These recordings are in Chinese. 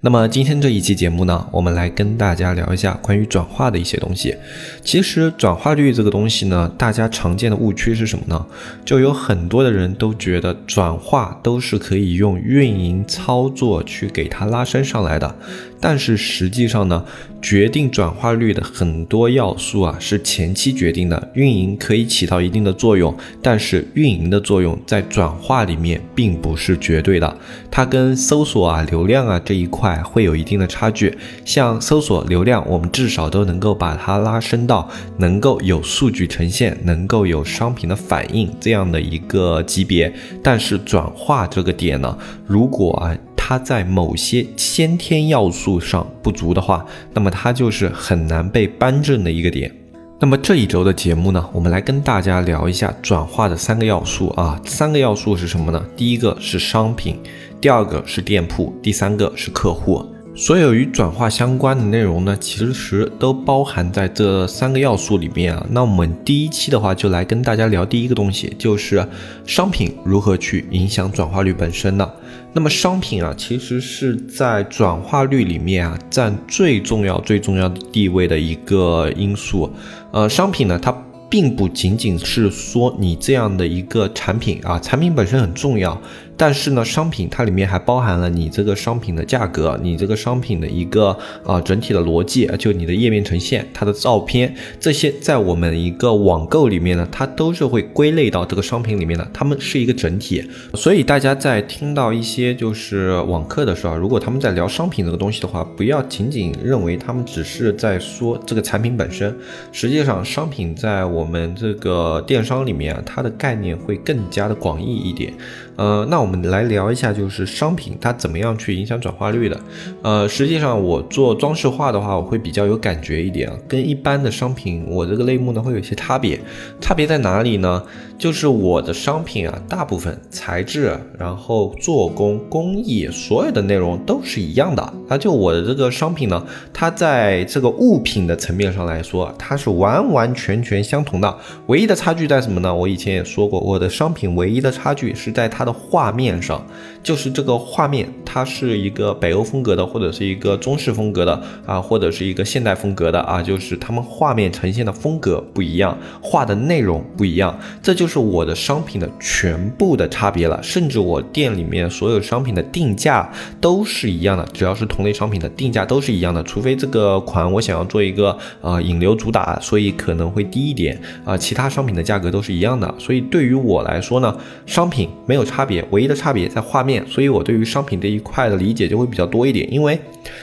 那么今天这一期节目呢，我们来跟大家聊一下关于转化的一些东西。其实转化率这个东西呢，大家常见的误区是什么呢？就有很多的人都觉得转化都是可以用运营操作去给它拉升上来的。但是实际上呢，决定转化率的很多要素啊，是前期决定的。运营可以起到一定的作用，但是运营的作用在转化里面并不是绝对的，它跟搜索啊、流量啊这一块会有一定的差距。像搜索流量，我们至少都能够把它拉升到能够有数据呈现、能够有商品的反应这样的一个级别。但是转化这个点呢，如果啊。它在某些先天要素上不足的话，那么它就是很难被扳正的一个点。那么这一周的节目呢，我们来跟大家聊一下转化的三个要素啊，三个要素是什么呢？第一个是商品，第二个是店铺，第三个是客户。所有与转化相关的内容呢，其实都包含在这三个要素里面啊。那我们第一期的话，就来跟大家聊第一个东西，就是商品如何去影响转化率本身呢？那么商品啊，其实是在转化率里面啊，占最重要、最重要的地位的一个因素。呃，商品呢，它。并不仅仅是说你这样的一个产品啊，产品本身很重要，但是呢，商品它里面还包含了你这个商品的价格，你这个商品的一个啊整体的逻辑，就你的页面呈现、它的照片这些，在我们一个网购里面呢，它都是会归类到这个商品里面的，它们是一个整体。所以大家在听到一些就是网课的时候，如果他们在聊商品这个东西的话，不要仅仅认为他们只是在说这个产品本身，实际上商品在我。们这个电商里面啊，它的概念会更加的广义一点。呃，那我我们来聊一下，就是商品它怎么样去影响转化率的。呃，实际上我做装饰画的话，我会比较有感觉一点，跟一般的商品我这个类目呢会有一些差别。差别在哪里呢？就是我的商品啊，大部分材质，然后做工、工艺，所有的内容都是一样的。那就我的这个商品呢，它在这个物品的层面上来说，它是完完全全相同的。唯一的差距在什么呢？我以前也说过，我的商品唯一的差距是在它的。画面上，就是这个画面，它是一个北欧风格的，或者是一个中式风格的啊，或者是一个现代风格的啊，就是他们画面呈现的风格不一样，画的内容不一样，这就是我的商品的全部的差别了。甚至我店里面所有商品的定价都是一样的，只要是同类商品的定价都是一样的，除非这个款我想要做一个呃引流主打，所以可能会低一点啊，其他商品的价格都是一样的。所以对于我来说呢，商品没有。差别唯一的差别在画面，所以我对于商品这一块的理解就会比较多一点。因为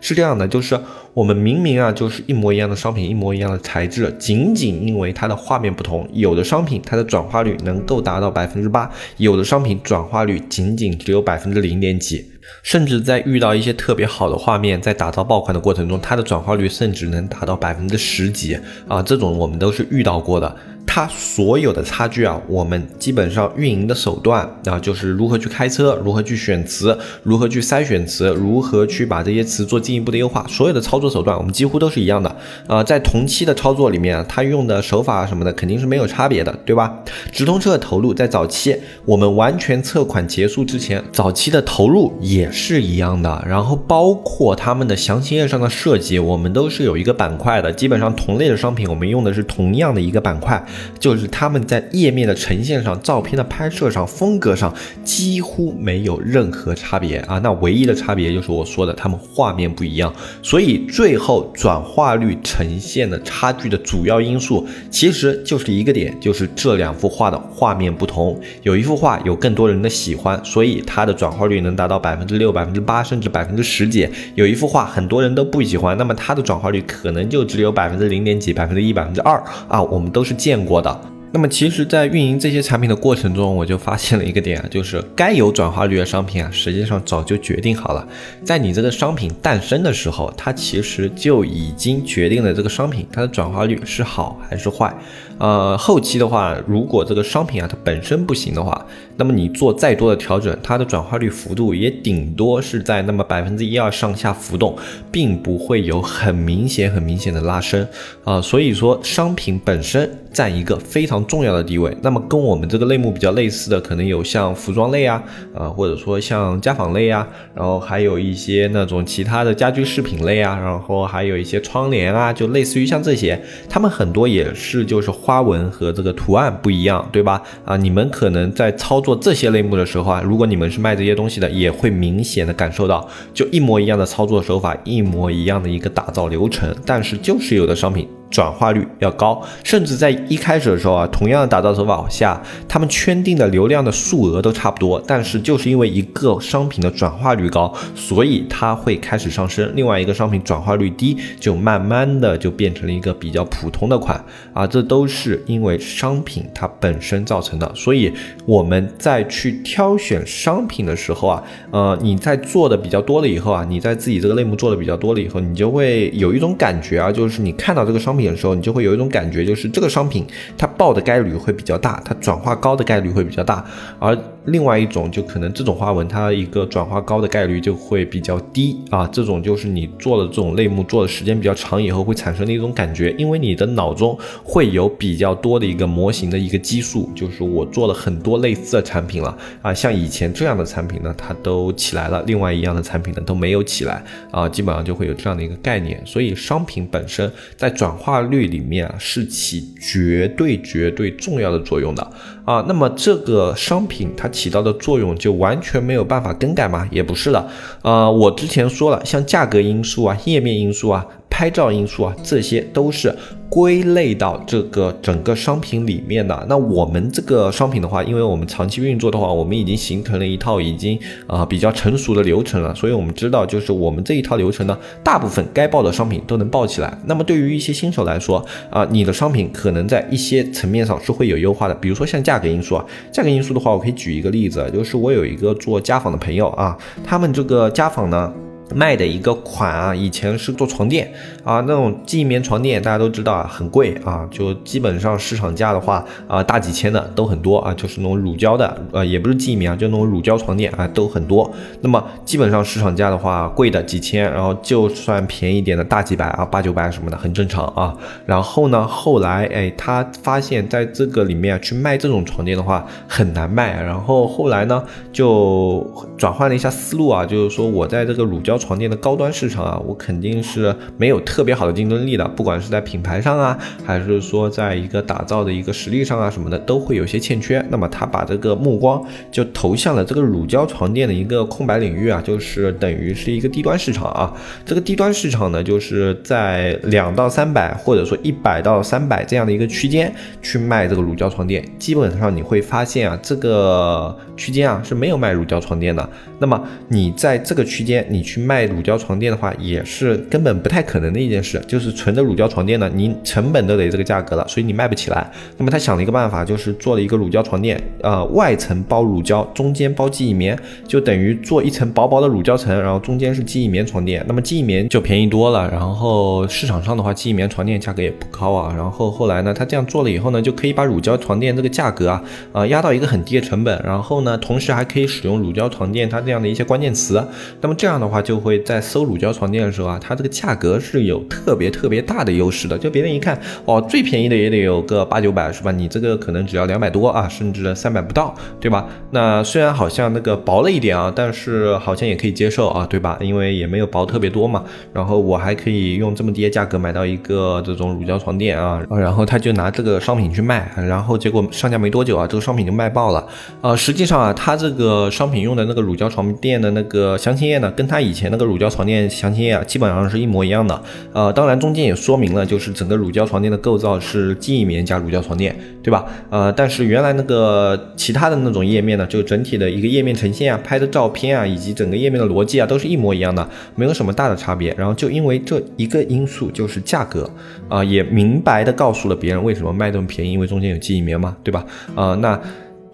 是这样的，就是我们明明啊就是一模一样的商品，一模一样的材质，仅仅因为它的画面不同，有的商品它的转化率能够达到百分之八，有的商品转化率仅仅只有百分之零点几，甚至在遇到一些特别好的画面，在打造爆款的过程中，它的转化率甚至能达到百分之十几啊，这种我们都是遇到过的。它所有的差距啊，我们基本上运营的手段啊，就是如何去开车，如何去选词，如何去筛选词，如何去把这些词做进一步的优化，所有的操作手段我们几乎都是一样的。呃，在同期的操作里面，它用的手法什么的肯定是没有差别的，对吧？直通车的投入在早期，我们完全测款结束之前，早期的投入也是一样的。然后包括他们的详情页上的设计，我们都是有一个板块的，基本上同类的商品，我们用的是同样的一个板块。就是他们在页面的呈现上、照片的拍摄上、风格上几乎没有任何差别啊，那唯一的差别就是我说的，他们画面不一样，所以最后转化率呈现的差距的主要因素其实就是一个点，就是这两幅画的画面不同，有一幅画有更多人的喜欢，所以它的转化率能达到百分之六、百分之八，甚至百分之十几；有一幅画很多人都不喜欢，那么它的转化率可能就只有百分之零点几、百分之一、百分之二啊，我们都是见过。的。那么其实，在运营这些产品的过程中，我就发现了一个点啊，就是该有转化率的商品啊，实际上早就决定好了，在你这个商品诞生的时候，它其实就已经决定了这个商品它的转化率是好还是坏。呃，后期的话，如果这个商品啊它本身不行的话，那么你做再多的调整，它的转化率幅度也顶多是在那么百分之一二上下浮动，并不会有很明显很明显的拉升啊。所以说，商品本身占一个非常重要的地位。那么跟我们这个类目比较类似的，可能有像服装类啊，呃，或者说像家纺类啊，然后还有一些那种其他的家居饰品类啊，然后还有一些窗帘啊，就类似于像这些，他们很多也是就是。花纹和这个图案不一样，对吧？啊，你们可能在操作这些类目的时候啊，如果你们是卖这些东西的，也会明显的感受到，就一模一样的操作手法，一模一样的一个打造流程，但是就是有的商品。转化率要高，甚至在一开始的时候啊，同样的打造手法下，他们圈定的流量的数额都差不多，但是就是因为一个商品的转化率高，所以它会开始上升；另外一个商品转化率低，就慢慢的就变成了一个比较普通的款。啊，这都是因为商品它本身造成的。所以我们在去挑选商品的时候啊，呃，你在做的比较多了以后啊，你在自己这个类目做的比较多了以后，你就会有一种感觉啊，就是你看到这个商商品的时候，你就会有一种感觉，就是这个商品它爆的概率会比较大，它转化高的概率会比较大，而另外一种就可能这种花纹它一个转化高的概率就会比较低啊。这种就是你做了这种类目做的时间比较长以后会产生的一种感觉，因为你的脑中会有比较多的一个模型的一个基数，就是我做了很多类似的产品了啊，像以前这样的产品呢，它都起来了，另外一样的产品呢都没有起来啊，基本上就会有这样的一个概念，所以商品本身在转化化率。里面啊是起绝对绝对重要的作用的啊，那么这个商品它起到的作用就完全没有办法更改吗？也不是的，呃，我之前说了，像价格因素啊、页面因素啊。拍照因素啊，这些都是归类到这个整个商品里面的。那我们这个商品的话，因为我们长期运作的话，我们已经形成了一套已经啊比较成熟的流程了，所以我们知道，就是我们这一套流程呢，大部分该报的商品都能报起来。那么对于一些新手来说啊，你的商品可能在一些层面上是会有优化的，比如说像价格因素啊，价格因素的话，我可以举一个例子，就是我有一个做家纺的朋友啊，他们这个家纺呢。卖的一个款啊，以前是做床垫啊，那种记忆棉床垫，大家都知道啊，很贵啊，就基本上市场价的话啊，大几千的都很多啊，就是那种乳胶的，呃，也不是记忆棉啊，就那种乳胶床垫啊，都很多。那么基本上市场价的话，贵的几千，然后就算便宜点的大几百啊，八九百什么的，很正常啊。然后呢，后来哎，他发现在这个里面去卖这种床垫的话很难卖，然后后来呢，就转换了一下思路啊，就是说我在这个乳胶胶。床垫的高端市场啊，我肯定是没有特别好的竞争力的，不管是在品牌上啊，还是说在一个打造的一个实力上啊什么的，都会有些欠缺。那么他把这个目光就投向了这个乳胶床垫的一个空白领域啊，就是等于是一个低端市场啊。这个低端市场呢，就是在两到三百或者说一百到三百这样的一个区间去卖这个乳胶床垫，基本上你会发现啊，这个区间啊是没有卖乳胶床垫的。那么你在这个区间你去。卖乳胶床垫的话，也是根本不太可能的一件事。就是纯的乳胶床垫呢，你成本都得这个价格了，所以你卖不起来。那么他想了一个办法，就是做了一个乳胶床垫，呃，外层包乳胶，中间包记忆棉，就等于做一层薄薄的乳胶层，然后中间是记忆棉床垫。那么记忆棉就便宜多了，然后市场上的话，记忆棉床垫价格也不高啊。然后后来呢，他这样做了以后呢，就可以把乳胶床垫这个价格啊，呃，压到一个很低的成本。然后呢，同时还可以使用乳胶床垫它这样的一些关键词。那么这样的话就。就会在搜乳胶床垫的时候啊，它这个价格是有特别特别大的优势的。就别人一看，哦，最便宜的也得有个八九百，是吧？你这个可能只要两百多啊，甚至三百不到，对吧？那虽然好像那个薄了一点啊，但是好像也可以接受啊，对吧？因为也没有薄特别多嘛。然后我还可以用这么低的价格买到一个这种乳胶床垫啊，然后他就拿这个商品去卖，然后结果上架没多久啊，这个商品就卖爆了。呃，实际上啊，他这个商品用的那个乳胶床垫的那个详情页呢，跟他以前那个乳胶床垫详情页啊，基本上是一模一样的。呃，当然中间也说明了，就是整个乳胶床垫的构造是记忆棉加乳胶床垫，对吧？呃，但是原来那个其他的那种页面呢，就整体的一个页面呈现啊，拍的照片啊，以及整个页面的逻辑啊，都是一模一样的，没有什么大的差别。然后就因为这一个因素，就是价格啊，也明白的告诉了别人为什么卖这么便宜，因为中间有记忆棉嘛，对吧？啊，那。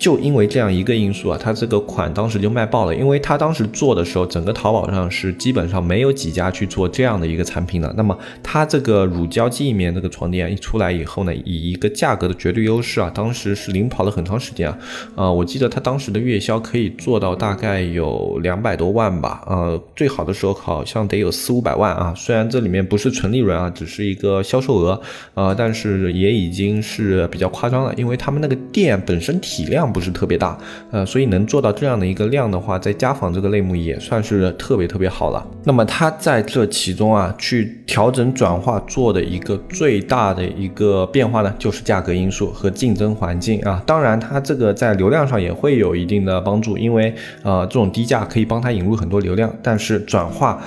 就因为这样一个因素啊，它这个款当时就卖爆了。因为它当时做的时候，整个淘宝上是基本上没有几家去做这样的一个产品的。那么它这个乳胶记忆棉这个床垫一出来以后呢，以一个价格的绝对优势啊，当时是领跑了很长时间啊。呃，我记得它当时的月销可以做到大概有两百多万吧，呃，最好的时候好像得有四五百万啊。虽然这里面不是纯利润啊，只是一个销售额，呃，但是也已经是比较夸张了，因为他们那个店本身体量。不是特别大，呃，所以能做到这样的一个量的话，在家纺这个类目也算是特别特别好了。那么它在这其中啊，去调整转化做的一个最大的一个变化呢，就是价格因素和竞争环境啊。当然，它这个在流量上也会有一定的帮助，因为呃，这种低价可以帮它引入很多流量，但是转化。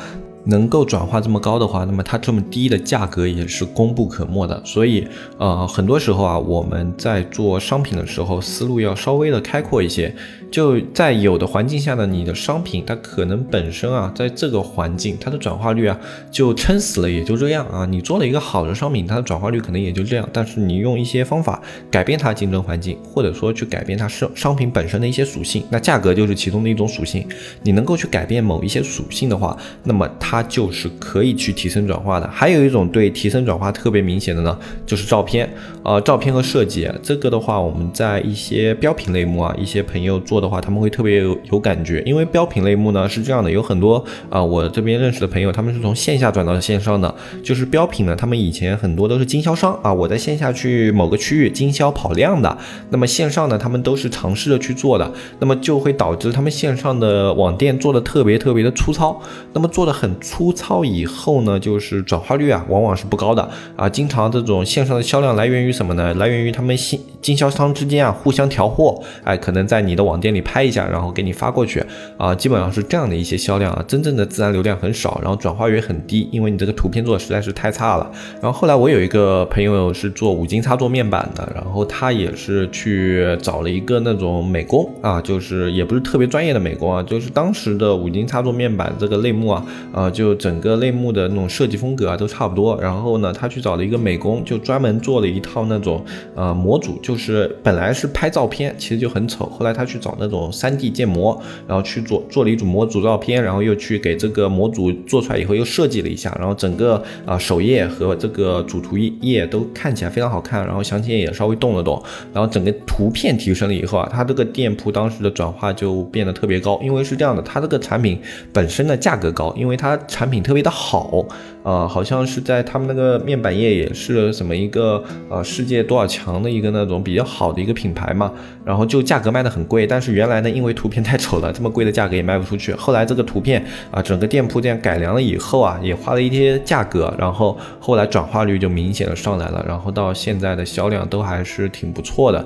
能够转化这么高的话，那么它这么低的价格也是功不可没的。所以，呃，很多时候啊，我们在做商品的时候，思路要稍微的开阔一些。就在有的环境下呢，你的商品它可能本身啊，在这个环境它的转化率啊，就撑死了也就这样啊。你做了一个好的商品，它的转化率可能也就这样。但是你用一些方法改变它竞争环境，或者说去改变它商商品本身的一些属性，那价格就是其中的一种属性。你能够去改变某一些属性的话，那么它它就是可以去提升转化的。还有一种对提升转化特别明显的呢，就是照片，呃，照片和设计这个的话，我们在一些标品类目啊，一些朋友做。的话，他们会特别有有感觉，因为标品类目呢是这样的，有很多啊，我这边认识的朋友，他们是从线下转到线上的，就是标品呢，他们以前很多都是经销商啊，我在线下去某个区域经销跑量的，那么线上呢，他们都是尝试着去做的，那么就会导致他们线上的网店做的特别特别的粗糙，那么做的很粗糙以后呢，就是转化率啊，往往是不高的啊，经常这种线上的销量来源于什么呢？来源于他们新经销商之间啊互相调货，哎，可能在你的网店。里拍一下，然后给你发过去啊，基本上是这样的一些销量啊，真正的自然流量很少，然后转化率很低，因为你这个图片做的实在是太差了。然后后来我有一个朋友是做五金插座面板的，然后他也是去找了一个那种美工啊，就是也不是特别专业的美工啊，就是当时的五金插座面板这个类目啊，呃，就整个类目的那种设计风格啊都差不多。然后呢，他去找了一个美工，就专门做了一套那种呃模组，就就是本来是拍照片，其实就很丑，后来他去找那。种 3D 建模，然后去做做了一组模组照片，然后又去给这个模组做出来以后又设计了一下，然后整个啊首页和这个主图页都看起来非常好看，然后详情页也稍微动了动，然后整个图片提升了以后啊，它这个店铺当时的转化就变得特别高，因为是这样的，它这个产品本身的价格高，因为它产品特别的好，呃，好像是在他们那个面板业也是什么一个呃世界多少强的一个那种比较好的一个品牌嘛，然后就价格卖的很贵，但是。原来呢，因为图片太丑了，这么贵的价格也卖不出去。后来这个图片啊，整个店铺这样改良了以后啊，也花了一些价格，然后后来转化率就明显的上来了，然后到现在的销量都还是挺不错的。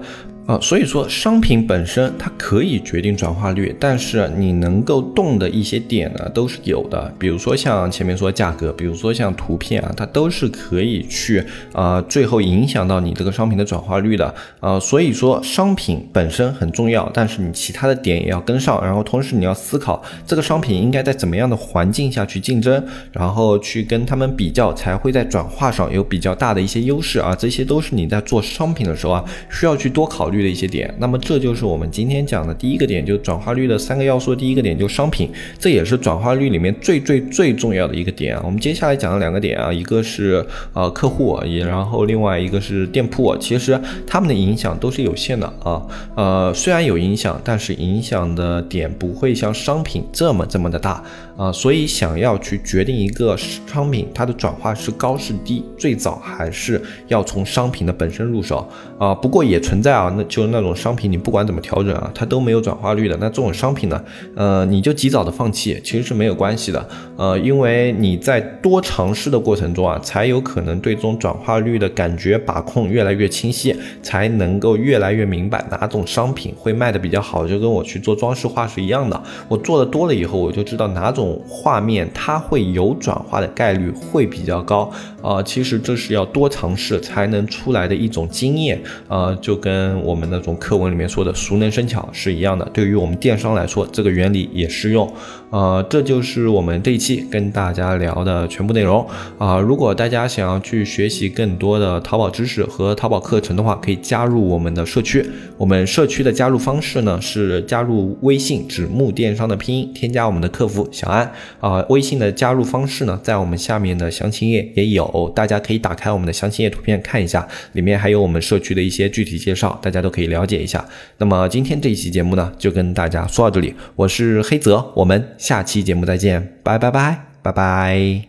啊，所以说商品本身它可以决定转化率，但是你能够动的一些点呢都是有的，比如说像前面说价格，比如说像图片啊，它都是可以去啊最后影响到你这个商品的转化率的啊。所以说商品本身很重要，但是你其他的点也要跟上，然后同时你要思考这个商品应该在怎么样的环境下去竞争，然后去跟他们比较，才会在转化上有比较大的一些优势啊。这些都是你在做商品的时候啊需要去多考虑。的一些点，那么这就是我们今天讲的第一个点，就转化率的三个要素。第一个点就是商品，这也是转化率里面最最最重要的一个点啊。我们接下来讲的两个点啊，一个是呃客户，也然后另外一个是店铺，其实他们的影响都是有限的啊。呃，虽然有影响，但是影响的点不会像商品这么这么的大啊。所以想要去决定一个商品它的转化是高是低，最早还是要从商品的本身入手啊。不过也存在啊，那。就那种商品，你不管怎么调整啊，它都没有转化率的。那这种商品呢，呃，你就及早的放弃，其实是没有关系的。呃，因为你在多尝试的过程中啊，才有可能对这种转化率的感觉把控越来越清晰，才能够越来越明白哪种商品会卖的比较好。就跟我去做装饰画是一样的，我做的多了以后，我就知道哪种画面它会有转化的概率会比较高。啊，其实这是要多尝试才能出来的一种经验。呃，就跟我我们那种课文里面说的“熟能生巧”是一样的。对于我们电商来说，这个原理也适用。呃，这就是我们这一期跟大家聊的全部内容啊！如果大家想要去学习更多的淘宝知识和淘宝课程的话，可以加入我们的社区。我们社区的加入方式呢是加入微信“指木电商”的拼音，添加我们的客服小安啊。微信的加入方式呢，在我们下面的详情页也有，大家可以打开我们的详情页图片看一下，里面还有我们社区的一些具体介绍，大家都可以了解一下。那么今天这一期节目呢，就跟大家说到这里，我是黑泽，我们。下期节目再见，拜拜拜拜拜。